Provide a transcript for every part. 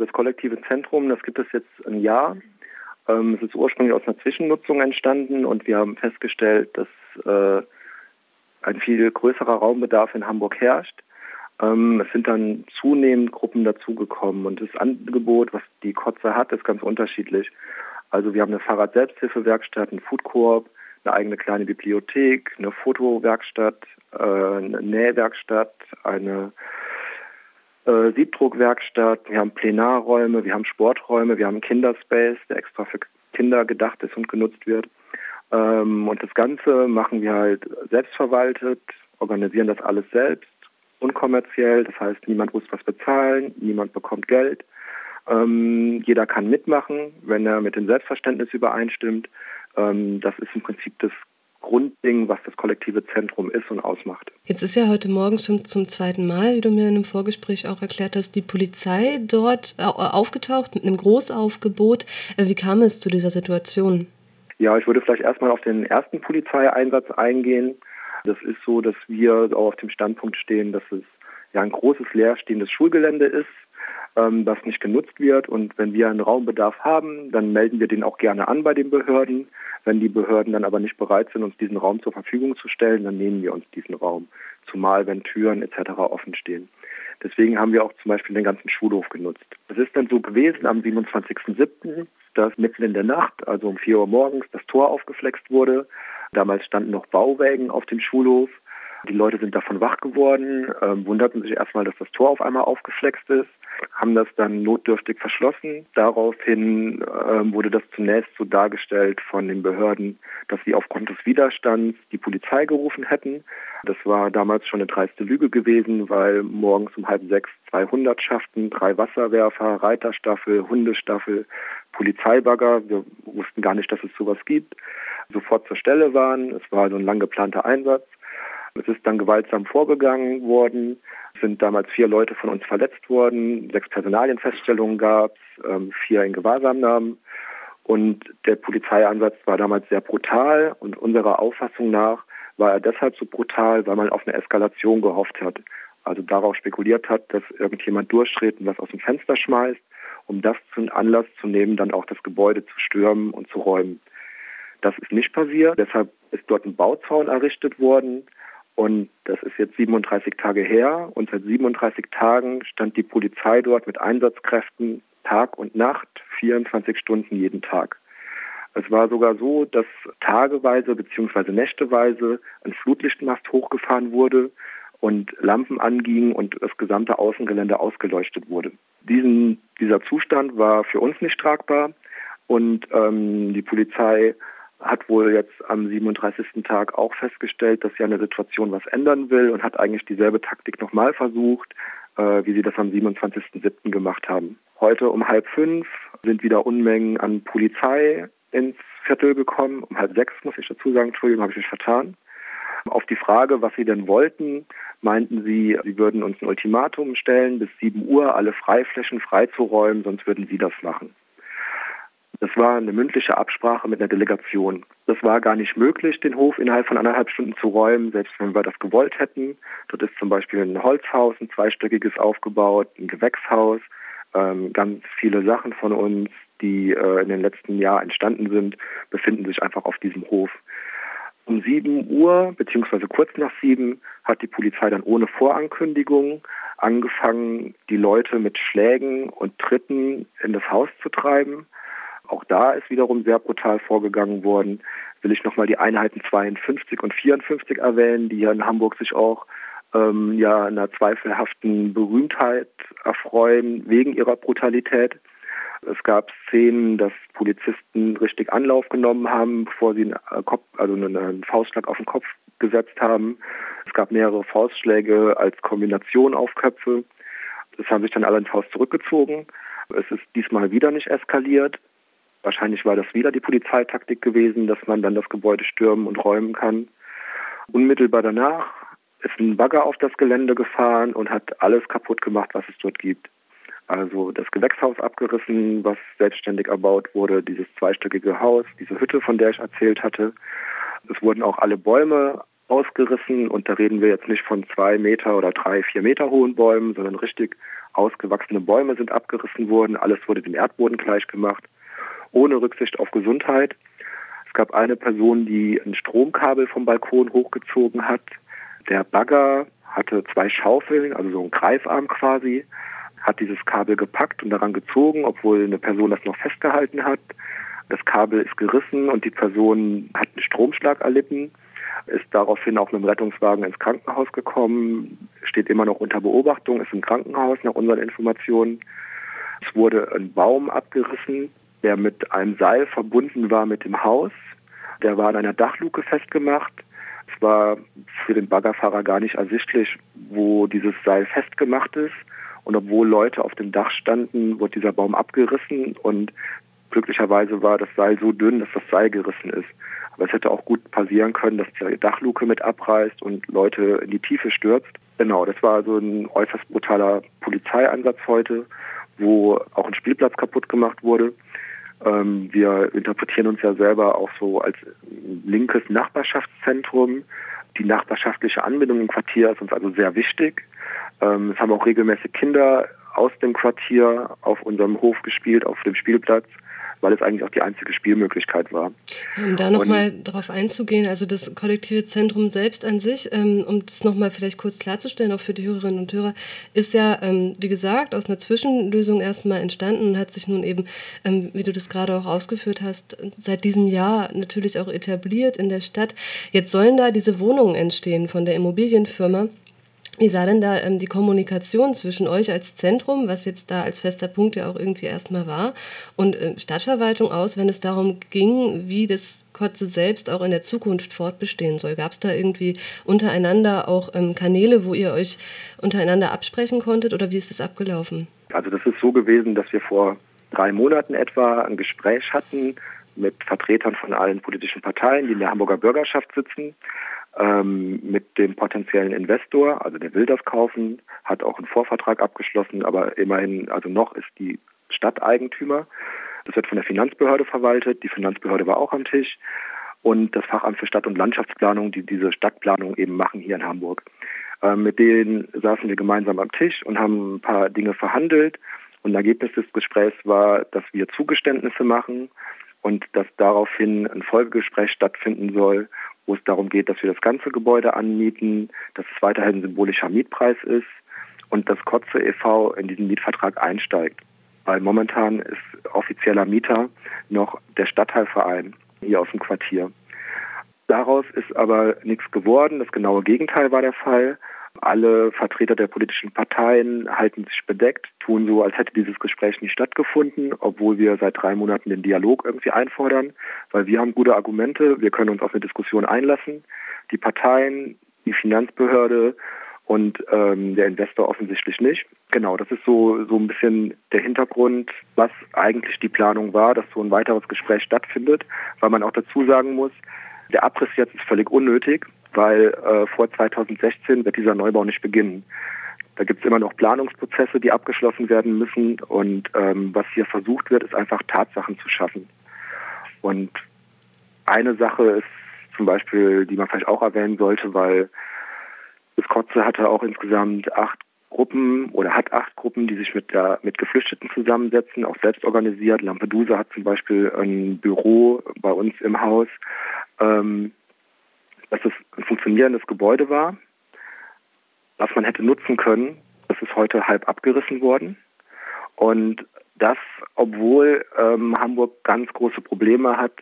Das kollektive Zentrum, das gibt es jetzt ein Jahr. Ähm, es ist ursprünglich aus einer Zwischennutzung entstanden und wir haben festgestellt, dass äh, ein viel größerer Raumbedarf in Hamburg herrscht. Ähm, es sind dann zunehmend Gruppen dazugekommen und das Angebot, was die Kotze hat, ist ganz unterschiedlich. Also wir haben eine Fahrrad-Selbsthilfewerkstatt, einen Foodkorb, eine eigene kleine Bibliothek, eine Fotowerkstatt, äh, eine Nähwerkstatt, eine äh, Siebdruckwerkstatt, wir haben Plenarräume, wir haben Sporträume, wir haben Kinderspace, der extra für Kinder gedacht ist und genutzt wird. Ähm, und das Ganze machen wir halt selbstverwaltet, organisieren das alles selbst, unkommerziell, das heißt, niemand muss was bezahlen, niemand bekommt Geld. Ähm, jeder kann mitmachen, wenn er mit dem Selbstverständnis übereinstimmt. Ähm, das ist im Prinzip das Grundding, was das kollektive Zentrum ist und ausmacht. Jetzt ist ja heute Morgen schon zum zweiten Mal, wie du mir in einem Vorgespräch auch erklärt hast, die Polizei dort äh, aufgetaucht mit einem Großaufgebot. Äh, wie kam es zu dieser Situation? Ja, ich würde vielleicht erstmal auf den ersten Polizeieinsatz eingehen. Das ist so, dass wir auch auf dem Standpunkt stehen, dass es ja ein großes leerstehendes Schulgelände ist, ähm, das nicht genutzt wird. Und wenn wir einen Raumbedarf haben, dann melden wir den auch gerne an bei den Behörden. Wenn die Behörden dann aber nicht bereit sind, uns diesen Raum zur Verfügung zu stellen, dann nehmen wir uns diesen Raum, zumal wenn Türen etc. offen stehen. Deswegen haben wir auch zum Beispiel den ganzen Schulhof genutzt. Es ist dann so gewesen am 27.07., dass mitten in der Nacht, also um 4 Uhr morgens, das Tor aufgeflext wurde. Damals standen noch Bauwägen auf dem Schulhof. Die Leute sind davon wach geworden, ähm, wunderten sich erstmal, dass das Tor auf einmal aufgeflext ist, haben das dann notdürftig verschlossen. Daraufhin ähm, wurde das zunächst so dargestellt von den Behörden, dass sie aufgrund des Widerstands die Polizei gerufen hätten. Das war damals schon eine dreiste Lüge gewesen, weil morgens um halb sechs zwei Hundertschaften, drei Wasserwerfer, Reiterstaffel, Hundestaffel, Polizeibagger, wir wussten gar nicht, dass es sowas gibt, sofort zur Stelle waren. Es war so ein lang geplanter Einsatz. Es ist dann gewaltsam vorgegangen worden. Es sind damals vier Leute von uns verletzt worden, sechs Personalienfeststellungen gab es, ähm, vier in Gewahrsamnahmen. Und der Polizeieinsatz war damals sehr brutal und unserer Auffassung nach war er deshalb so brutal, weil man auf eine Eskalation gehofft hat. Also darauf spekuliert hat, dass irgendjemand durchtritt und was aus dem Fenster schmeißt, um das zum Anlass zu nehmen, dann auch das Gebäude zu stürmen und zu räumen. Das ist nicht passiert. Deshalb ist dort ein Bauzaun errichtet worden. Und das ist jetzt 37 Tage her. Und seit 37 Tagen stand die Polizei dort mit Einsatzkräften Tag und Nacht, 24 Stunden jeden Tag. Es war sogar so, dass tageweise bzw. nächteweise ein Flutlichtmast hochgefahren wurde und Lampen angingen und das gesamte Außengelände ausgeleuchtet wurde. Diesen, dieser Zustand war für uns nicht tragbar und ähm, die Polizei hat wohl jetzt am 37. Tag auch festgestellt, dass sie an der Situation was ändern will und hat eigentlich dieselbe Taktik nochmal versucht, äh, wie sie das am 27.07. gemacht haben. Heute um halb fünf sind wieder Unmengen an Polizei ins Viertel gekommen. Um halb sechs muss ich dazu sagen, Entschuldigung, habe ich mich vertan. Auf die Frage, was sie denn wollten, meinten sie, sie würden uns ein Ultimatum stellen, bis 7 Uhr alle Freiflächen freizuräumen, sonst würden sie das machen. Das war eine mündliche Absprache mit einer Delegation. Das war gar nicht möglich, den Hof innerhalb von anderthalb Stunden zu räumen, selbst wenn wir das gewollt hätten. Dort ist zum Beispiel ein Holzhaus, ein zweistöckiges aufgebaut, ein Gewächshaus, ähm, ganz viele Sachen von uns, die äh, in den letzten Jahren entstanden sind, befinden sich einfach auf diesem Hof. Um 7 Uhr, beziehungsweise kurz nach 7, hat die Polizei dann ohne Vorankündigung angefangen, die Leute mit Schlägen und Tritten in das Haus zu treiben. Auch da ist wiederum sehr brutal vorgegangen worden. Will ich nochmal die Einheiten 52 und 54 erwähnen, die hier in Hamburg sich auch ähm, ja einer zweifelhaften Berühmtheit erfreuen wegen ihrer Brutalität. Es gab Szenen, dass Polizisten richtig Anlauf genommen haben, bevor sie einen, äh, Kopf, also einen Faustschlag auf den Kopf gesetzt haben. Es gab mehrere Faustschläge als Kombination auf Köpfe. Es haben sich dann alle ins Haus zurückgezogen. Es ist diesmal wieder nicht eskaliert. Wahrscheinlich war das wieder die Polizeitaktik gewesen, dass man dann das Gebäude stürmen und räumen kann. Unmittelbar danach ist ein Bagger auf das Gelände gefahren und hat alles kaputt gemacht, was es dort gibt. Also das Gewächshaus abgerissen, was selbstständig erbaut wurde, dieses zweistöckige Haus, diese Hütte, von der ich erzählt hatte. Es wurden auch alle Bäume ausgerissen und da reden wir jetzt nicht von zwei Meter oder drei, vier Meter hohen Bäumen, sondern richtig ausgewachsene Bäume sind abgerissen worden, alles wurde dem Erdboden gleich gemacht, ohne Rücksicht auf Gesundheit. Es gab eine Person, die ein Stromkabel vom Balkon hochgezogen hat. Der Bagger hatte zwei Schaufeln, also so ein Greifarm quasi, hat dieses Kabel gepackt und daran gezogen, obwohl eine Person das noch festgehalten hat. Das Kabel ist gerissen und die Person hat einen Stromschlag erlitten, ist daraufhin auch mit dem Rettungswagen ins Krankenhaus gekommen, steht immer noch unter Beobachtung, ist im Krankenhaus nach unseren Informationen. Es wurde ein Baum abgerissen, der mit einem Seil verbunden war mit dem Haus. Der war an einer Dachluke festgemacht. Es war für den Baggerfahrer gar nicht ersichtlich, wo dieses Seil festgemacht ist. Und obwohl Leute auf dem Dach standen, wurde dieser Baum abgerissen und glücklicherweise war das Seil so dünn, dass das Seil gerissen ist. Aber es hätte auch gut passieren können, dass die Dachluke mit abreißt und Leute in die Tiefe stürzt. Genau, das war so ein äußerst brutaler Polizeieinsatz heute, wo auch ein Spielplatz kaputt gemacht wurde. Ähm, wir interpretieren uns ja selber auch so als linkes Nachbarschaftszentrum. Die nachbarschaftliche Anbindung im Quartier ist uns also sehr wichtig. Ähm, es haben auch regelmäßig Kinder aus dem Quartier auf unserem Hof gespielt, auf dem Spielplatz weil es eigentlich auch die einzige Spielmöglichkeit war. Um da nochmal drauf einzugehen, also das kollektive Zentrum selbst an sich, ähm, um das nochmal vielleicht kurz klarzustellen, auch für die Hörerinnen und Hörer, ist ja, ähm, wie gesagt, aus einer Zwischenlösung erstmal entstanden und hat sich nun eben, ähm, wie du das gerade auch ausgeführt hast, seit diesem Jahr natürlich auch etabliert in der Stadt. Jetzt sollen da diese Wohnungen entstehen von der Immobilienfirma. Wie sah denn da ähm, die Kommunikation zwischen euch als Zentrum, was jetzt da als fester Punkt ja auch irgendwie erstmal war, und äh, Stadtverwaltung aus, wenn es darum ging, wie das Kotze selbst auch in der Zukunft fortbestehen soll? Gab es da irgendwie untereinander auch ähm, Kanäle, wo ihr euch untereinander absprechen konntet oder wie ist es abgelaufen? Also das ist so gewesen, dass wir vor drei Monaten etwa ein Gespräch hatten mit Vertretern von allen politischen Parteien, die in der Hamburger Bürgerschaft sitzen ähm, mit dem potenziellen Investor, also der will das kaufen, hat auch einen Vorvertrag abgeschlossen, aber immerhin, also noch ist die Stadt Eigentümer. Das wird von der Finanzbehörde verwaltet. Die Finanzbehörde war auch am Tisch und das Fachamt für Stadt- und Landschaftsplanung, die diese Stadtplanung eben machen hier in Hamburg. Ähm, mit denen saßen wir gemeinsam am Tisch und haben ein paar Dinge verhandelt. Und Ergebnis des Gesprächs war, dass wir Zugeständnisse machen und dass daraufhin ein Folgegespräch stattfinden soll wo es darum geht, dass wir das ganze Gebäude anmieten, dass es weiterhin ein symbolischer Mietpreis ist und dass Kotze e.V. in diesen Mietvertrag einsteigt. Weil momentan ist offizieller Mieter noch der Stadtteilverein hier aus dem Quartier. Daraus ist aber nichts geworden. Das genaue Gegenteil war der Fall. Alle Vertreter der politischen Parteien halten sich bedeckt, tun so, als hätte dieses Gespräch nicht stattgefunden, obwohl wir seit drei Monaten den Dialog irgendwie einfordern, weil wir haben gute Argumente, wir können uns auf eine Diskussion einlassen. Die Parteien, die Finanzbehörde und ähm, der Investor offensichtlich nicht. Genau, das ist so, so ein bisschen der Hintergrund, was eigentlich die Planung war, dass so ein weiteres Gespräch stattfindet, weil man auch dazu sagen muss, der Abriss jetzt ist völlig unnötig weil äh, vor 2016 wird dieser Neubau nicht beginnen. Da gibt es immer noch Planungsprozesse, die abgeschlossen werden müssen. Und ähm, was hier versucht wird, ist einfach Tatsachen zu schaffen. Und eine Sache ist zum Beispiel, die man vielleicht auch erwähnen sollte, weil das Kotze hatte auch insgesamt acht Gruppen oder hat acht Gruppen, die sich mit, der, mit Geflüchteten zusammensetzen, auch selbst organisiert. Lampedusa hat zum Beispiel ein Büro bei uns im Haus. Ähm, dass es ein funktionierendes Gebäude war, was man hätte nutzen können. Das ist heute halb abgerissen worden. Und das, obwohl ähm, Hamburg ganz große Probleme hat,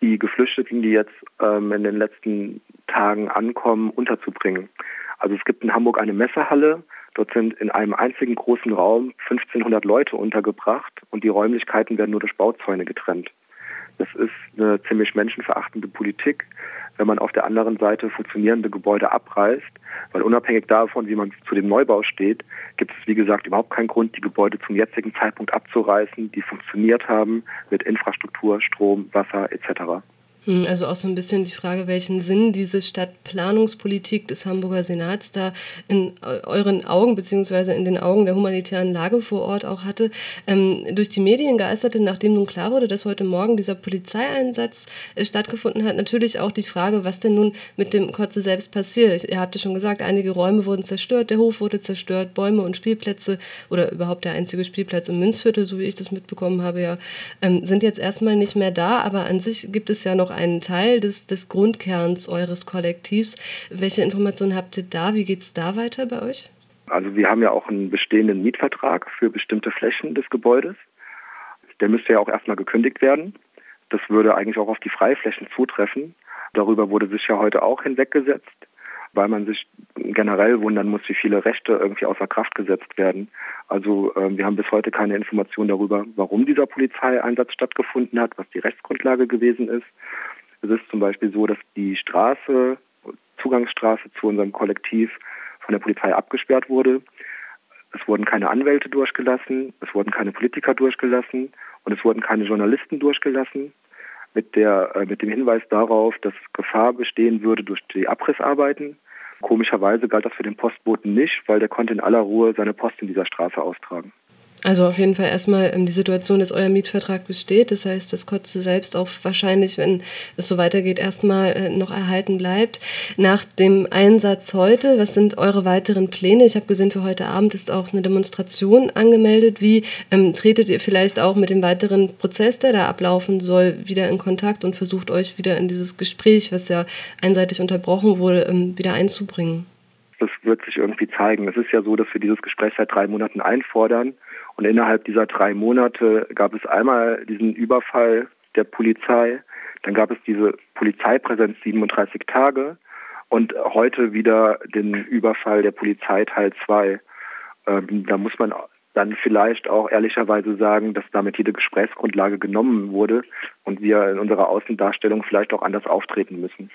die Geflüchteten, die jetzt ähm, in den letzten Tagen ankommen, unterzubringen. Also es gibt in Hamburg eine Messehalle. Dort sind in einem einzigen großen Raum 1500 Leute untergebracht und die Räumlichkeiten werden nur durch Bauzäune getrennt. Das ist eine ziemlich menschenverachtende Politik, wenn man auf der anderen Seite funktionierende Gebäude abreißt, weil unabhängig davon, wie man zu dem Neubau steht, gibt es, wie gesagt, überhaupt keinen Grund, die Gebäude zum jetzigen Zeitpunkt abzureißen, die funktioniert haben mit Infrastruktur, Strom, Wasser etc. Hm, also auch so ein bisschen die Frage, welchen Sinn diese Stadtplanungspolitik des Hamburger Senats da in euren Augen beziehungsweise in den Augen der humanitären Lage vor Ort auch hatte. Ähm, durch die Medien geisterte, nachdem nun klar wurde, dass heute Morgen dieser Polizeieinsatz äh, stattgefunden hat, natürlich auch die Frage, was denn nun mit dem Kotze selbst passiert. Ihr habt ja schon gesagt, einige Räume wurden zerstört, der Hof wurde zerstört, Bäume und Spielplätze oder überhaupt der einzige Spielplatz im Münzviertel, so wie ich das mitbekommen habe, ja, ähm, sind jetzt erstmal nicht mehr da, aber an sich gibt es ja noch einen Teil des, des Grundkerns eures Kollektivs. Welche Informationen habt ihr da? Wie geht es da weiter bei euch? Also wir haben ja auch einen bestehenden Mietvertrag für bestimmte Flächen des Gebäudes. Der müsste ja auch erstmal gekündigt werden. Das würde eigentlich auch auf die Freiflächen zutreffen. Darüber wurde sich ja heute auch hinweggesetzt, weil man sich generell wundern muss, wie viele Rechte irgendwie außer Kraft gesetzt werden. Also äh, wir haben bis heute keine Information darüber, warum dieser Polizeieinsatz stattgefunden hat, was die Rechtsgrundlage gewesen ist. Es ist zum Beispiel so, dass die Straße, Zugangsstraße zu unserem Kollektiv von der Polizei abgesperrt wurde. Es wurden keine Anwälte durchgelassen, es wurden keine Politiker durchgelassen und es wurden keine Journalisten durchgelassen mit, der, äh, mit dem Hinweis darauf, dass Gefahr bestehen würde durch die Abrissarbeiten. Komischerweise galt das für den Postboten nicht, weil der konnte in aller Ruhe seine Post in dieser Straße austragen. Also auf jeden Fall erstmal ähm, die Situation, dass euer Mietvertrag besteht. Das heißt, dass Kotze selbst auch wahrscheinlich, wenn es so weitergeht, erstmal äh, noch erhalten bleibt. Nach dem Einsatz heute, was sind eure weiteren Pläne? Ich habe gesehen, für heute Abend ist auch eine Demonstration angemeldet. Wie ähm, tretet ihr vielleicht auch mit dem weiteren Prozess, der da ablaufen soll, wieder in Kontakt und versucht euch wieder in dieses Gespräch, was ja einseitig unterbrochen wurde, ähm, wieder einzubringen? Das wird sich irgendwie zeigen. Es ist ja so, dass wir dieses Gespräch seit drei Monaten einfordern und innerhalb dieser drei Monate gab es einmal diesen Überfall der Polizei, dann gab es diese Polizeipräsenz 37 Tage und heute wieder den Überfall der Polizei Teil 2. Ähm, da muss man dann vielleicht auch ehrlicherweise sagen, dass damit jede Gesprächsgrundlage genommen wurde und wir in unserer Außendarstellung vielleicht auch anders auftreten müssen.